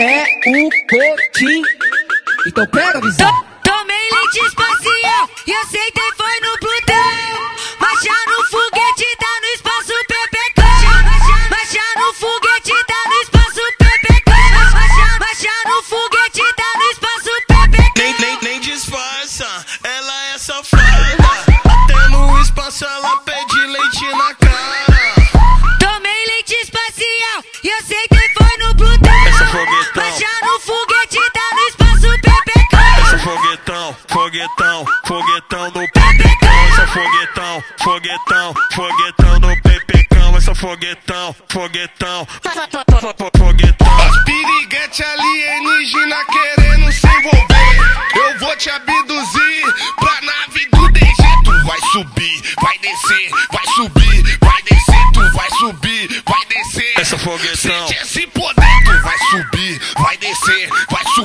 é o Cotim. Então pega a visão. Tomei leite espacial e aceitei foi no Plutão. Marcha no foguete, tá no espaço PPK. Marcha no foguete, tá no espaço PPK. Marcha no foguete, tá no espaço PPK. Nem, nem, nem disfarça, ela é safada. Foguetão, foguetão, do PPcão. Essa foguetão, foguetão, foguetão do PPcão. Essa foguetão, foguetão, foguetão. As piriguete alienígena querendo se envolver. Eu vou te abduzir pra nave do DG. Tu vai subir, vai descer, vai subir, vai descer. Tu vai subir, vai descer. Essa foguetão. Sente esse poder. Tu vai subir, vai descer, vai subir,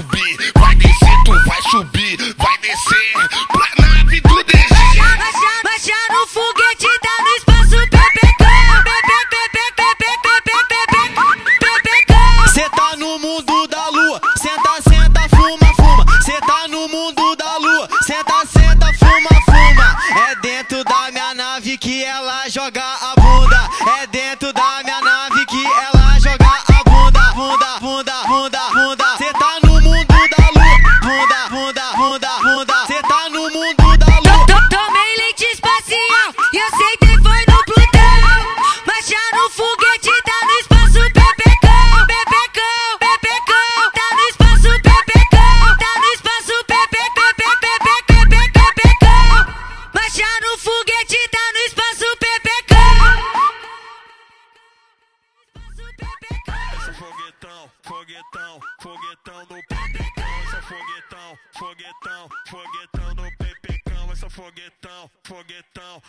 ela joga a bunda. É foguetão, foguetão, foguetão do PPcão. Essa foguetão, foguetão, foguetão do PPcão. Essa foguetão, foguetão,